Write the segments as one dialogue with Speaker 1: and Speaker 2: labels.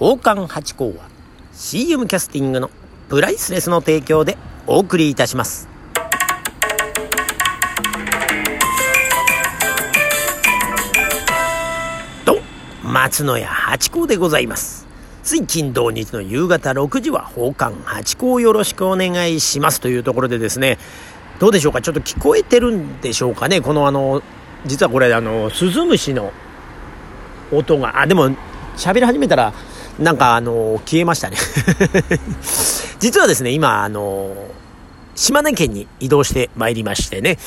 Speaker 1: 宝冠八甲は CM キャスティングのプライスレスの提供でお送りいたします。と、松野屋八甲でございます。水金土日の夕方6時は宝冠八甲よろしくお願いしますというところでですね、どうでしょうか？ちょっと聞こえてるんでしょうかね？このあの、実はこれあの、スズムシの音が、あ、でも喋り始めたら、なんかあの、消えましたね。実はですね、今あの、島根県に移動してまいりましてね、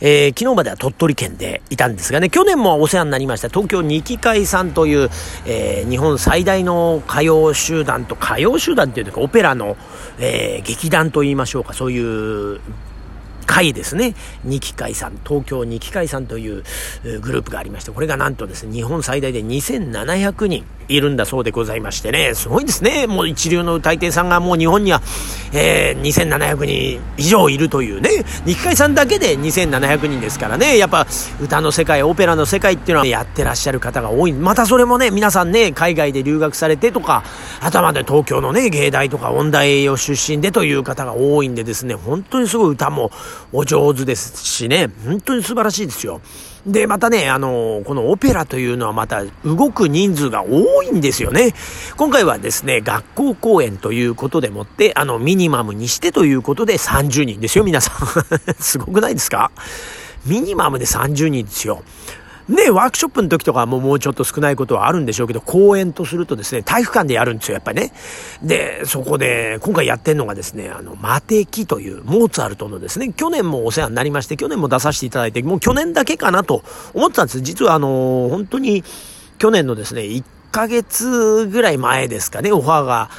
Speaker 1: えー、昨日までは鳥取県でいたんですがね、去年もお世話になりました東京二期会さんという、えー、日本最大の歌謡集団と、歌謡集団っていうかオペラの、えー、劇団と言いましょうか、そういう会ですね。二期会さん、東京二期会さんというグループがありまして、これがなんとですね、日本最大で2700人いるんだそうでございましてね、すごいですね。もう一流の歌い手さんがもう日本には、えー、2700人以上いるというね、二期会さんだけで2700人ですからね、やっぱ歌の世界、オペラの世界っていうのはやってらっしゃる方が多い。またそれもね、皆さんね、海外で留学されてとか、あとはまだ東京のね、芸大とか音大を出身でという方が多いんでですね、本当にすごい歌もお上手ですしね、本当に素晴らしいですよ。で、またね、あの、このオペラというのはまた動く人数が多いんですよね。今回はですね、学校公演ということでもって、あの、ミニマムにしてということで30人ですよ、皆さん。すごくないですか？ミニマムで30人ですよ。ね、ワークショップの時とかももうちょっと少ないことはあるんでしょうけど、公演とするとですね、体育館でやるんですよ、やっぱりね。で、そこで、今回やってんのがですね、あの、マテキという、モーツァルトのですね、去年もお世話になりまして、去年も出させていただいて、もう去年だけかなと思ってたんです。実はあの、本当に、去年のですね、1ヶ月ぐらい前ですかね、オファーが、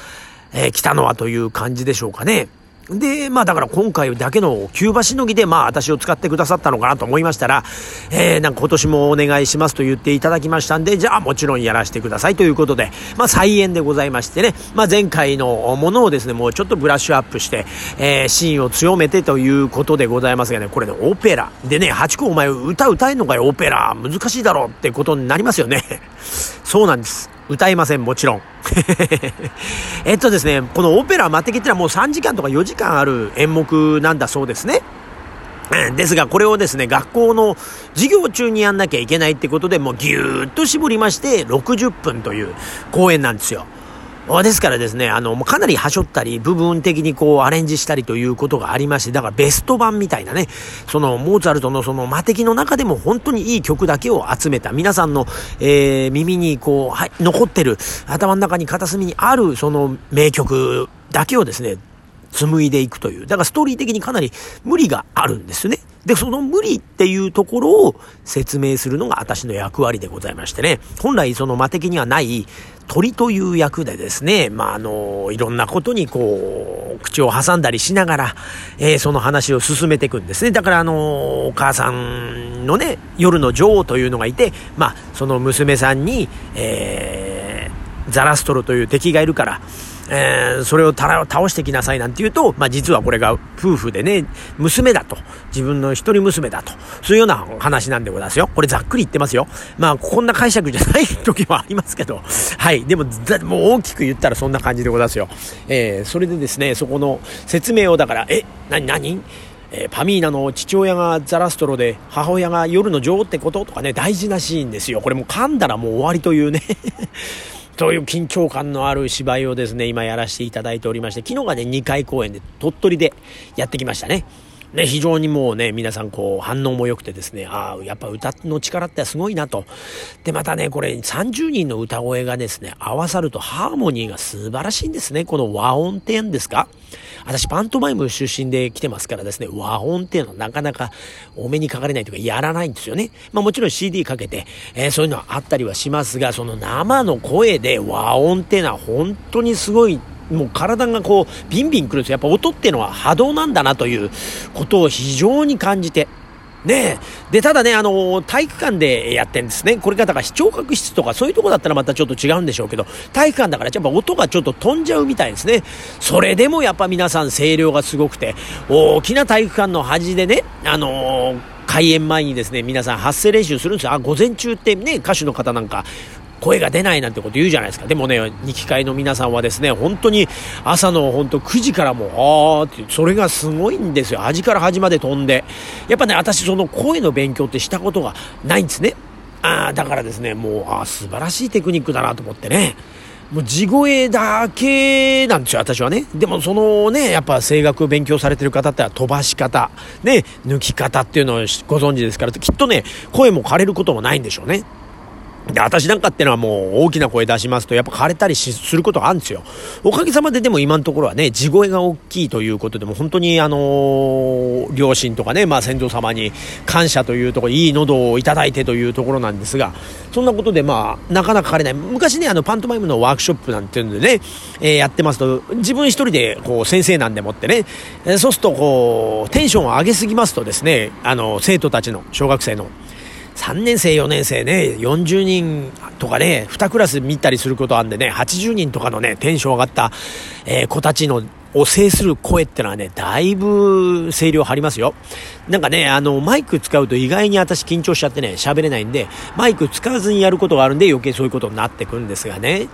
Speaker 1: えー、来たのはという感じでしょうかね。で、まあだから今回だけのキューバしのぎでまあ私を使ってくださったのかなと思いましたら、えー、なんか今年もお願いしますと言っていただきましたんで、じゃあもちろんやらせてくださいということで、まあ再演でございましてね、まあ前回のものをですね、もうちょっとブラッシュアップして、えー、シーンを強めてということでございますがね、これね、オペラ。でね、ハチ公お前歌歌えんのかよ、オペラ。難しいだろうってことになりますよね。そうなんです。歌いません、もちろん。えっとですね、このオペラマテキってのはもう3時間とか4時間ある演目なんだそうですね。ですが、これをですね、学校の授業中にやんなきゃいけないってことで、もうぎゅーっと絞りまして、60分という公演なんですよ。ですからですね、あの、かなりはしょったり、部分的にこうアレンジしたりということがありまして、だからベスト版みたいなね、そのモーツァルトのその魔的の中でも本当にいい曲だけを集めた、皆さんの、えー、耳にこう、はい、残ってる、頭の中に片隅にあるその名曲だけをですね、紡いでいくという。だからストーリー的にかなり無理があるんですね。で、その無理っていうところを説明するのが私の役割でございましてね。本来その魔的にはない鳥という役でですね、まあ、あの、いろんなことにこう、口を挟んだりしながら、えー、その話を進めていくんですね。だからあの、お母さんのね、夜の女王というのがいて、まあ、その娘さんに、えー、ザラストロという敵がいるから、えー、それを倒してきなさいなんて言うと、まあ、実はこれが夫婦でね、娘だと。自分の一人娘だと。そういうような話なんでございますよ。これざっくり言ってますよ。まあ、こんな解釈じゃない時もありますけど。はい。でも、もう大きく言ったらそんな感じでございますよ。えー、それでですね、そこの説明をだから、え、なになにえー、パミーナの父親がザラストロで母親が夜の女王ってこと？とかね、大事なシーンですよ。これもう噛んだらもう終わりというね。という緊張感のある芝居をですね、今やらせていただいておりまして、昨日がね、2回公演で鳥取でやってきましたね。ね、非常にもうね、皆さんこう反応も良くてですね、ああ、やっぱ歌の力ってすごいなと。で、またね、これ30人の歌声がですね、合わさるとハーモニーが素晴らしいんですね。この和音って言うんですか私パントマイム出身で来てますからですね、和音っていうのはなかなかお目にかかれないというかやらないんですよね。まあもちろん CD かけて、えー、そういうのはあったりはしますが、その生の声で和音っていうのは本当にすごいもう体がこう、ビンビンくるんですよ。やっぱ音っていうのは波動なんだなということを非常に感じて。ねえ。で、ただね、あの、体育館でやってんですね。これがだから視聴覚室とかそういうとこだったらまたちょっと違うんでしょうけど、体育館だからやっぱ音がちょっと飛んじゃうみたいですね。それでもやっぱ皆さん声量がすごくて、大きな体育館の端でね、あのー開演前にですね、皆さん発声練習するんですよ。あ、午前中ってね、歌手の方なんか、声が出ないなんてこと言うじゃないですか。でもね、二機会の皆さんはですね、本当に朝の本当9時からもう、あーって、それがすごいんですよ。端から端まで飛んで。やっぱね、私その声の勉強ってしたことがないんですね。ああ、だからですね、もう、ああ、素晴らしいテクニックだなと思ってね。もう地声だけなんですよ、私はね。でもそのね、やっぱ声楽勉強されてる方って飛ばし方、ね、抜き方っていうのをご存知ですから、きっとね、声も枯れることもないんでしょうね。で、私なんかってのはもう大きな声出しますと、やっぱ枯れたりすることがあるんですよ。おかげさまででも今のところはね、地声が大きいということでも、本当にあのー、両親とかね、まあ先祖様に感謝というところ、いい喉をいただいてというところなんですが、そんなことでまあ、なかなか枯れない。昔ね、あの、パントマイムのワークショップなんていうんでね、えー、やってますと、自分一人でこう、先生なんでもってね、えー、そうするとこう、テンションを上げすぎますとですね、あの、生徒たちの、小学生の、3年生、4年生ね、40人とかね、2クラス見たりすることあんでね、80人とかのね、テンション上がった、えー、子たちのを制する声ってのはね、だいぶ声量張りますよ。なんかね、あの、マイク使うと意外に私緊張しちゃってね、喋れないんで、マイク使わずにやることがあるんで余計そういうことになってくんですがね。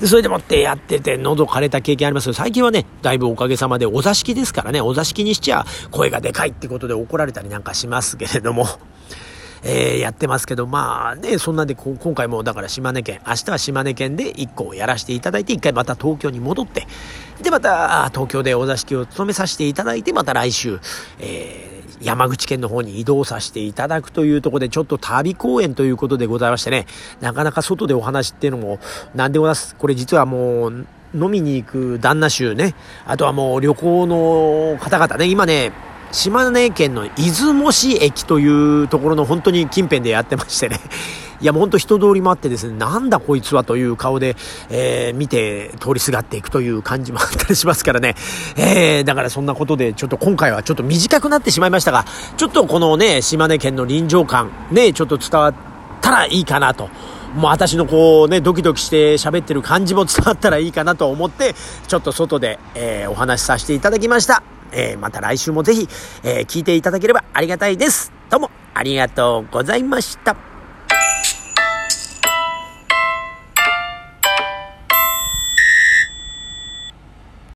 Speaker 1: で、それでもってやってて喉枯れた経験ありますけど、最近はね、だいぶおかげさまでお座敷ですからね、お座敷にしちゃ声がでかいってことで怒られたりなんかしますけれども。えー、やってますけど、まあね、そんなんで今回もだから島根県、明日は島根県で1個をやらせていただいて、1回また東京に戻って、で、また東京でお座敷を務めさせていただいて、また来週、えー、山口県の方に移動させていただくというところで、ちょっと旅公演ということでございましてね、なかなか外でお話っていうのも、なんでございます？これ実はもう、飲みに行く旦那衆ね、あとはもう旅行の方々ね、今ね、島根県の出雲市駅というところの本当に近辺でやってましてね。いや、もうほんと人通りもあってですね、なんだこいつはという顔で、えー、見て通りすがっていくという感じもあったりしますからね。えー、だからそんなことで、ちょっと今回はちょっと短くなってしまいましたが、ちょっとこのね、島根県の臨場感、ね、ちょっと伝わったらいいかなと。もう私のこうね、ドキドキして喋ってる感じも伝わったらいいかなと思って、ちょっと外で、えー、お話しさせていただきました。えー、また来週もぜひ、えー、聞いていただければありがたいです。どうもありがとうございました。